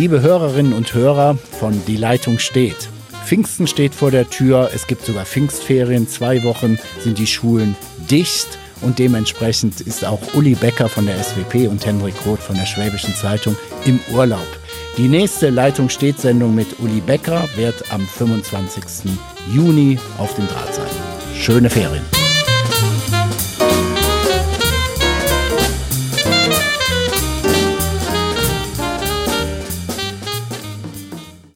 Liebe Hörerinnen und Hörer von Die Leitung steht. Pfingsten steht vor der Tür, es gibt sogar Pfingstferien, zwei Wochen sind die Schulen dicht und dementsprechend ist auch Uli Becker von der SWP und Henrik Roth von der Schwäbischen Zeitung im Urlaub. Die nächste Leitung steht Sendung mit Uli Becker wird am 25. Juni auf dem Draht sein. Schöne Ferien.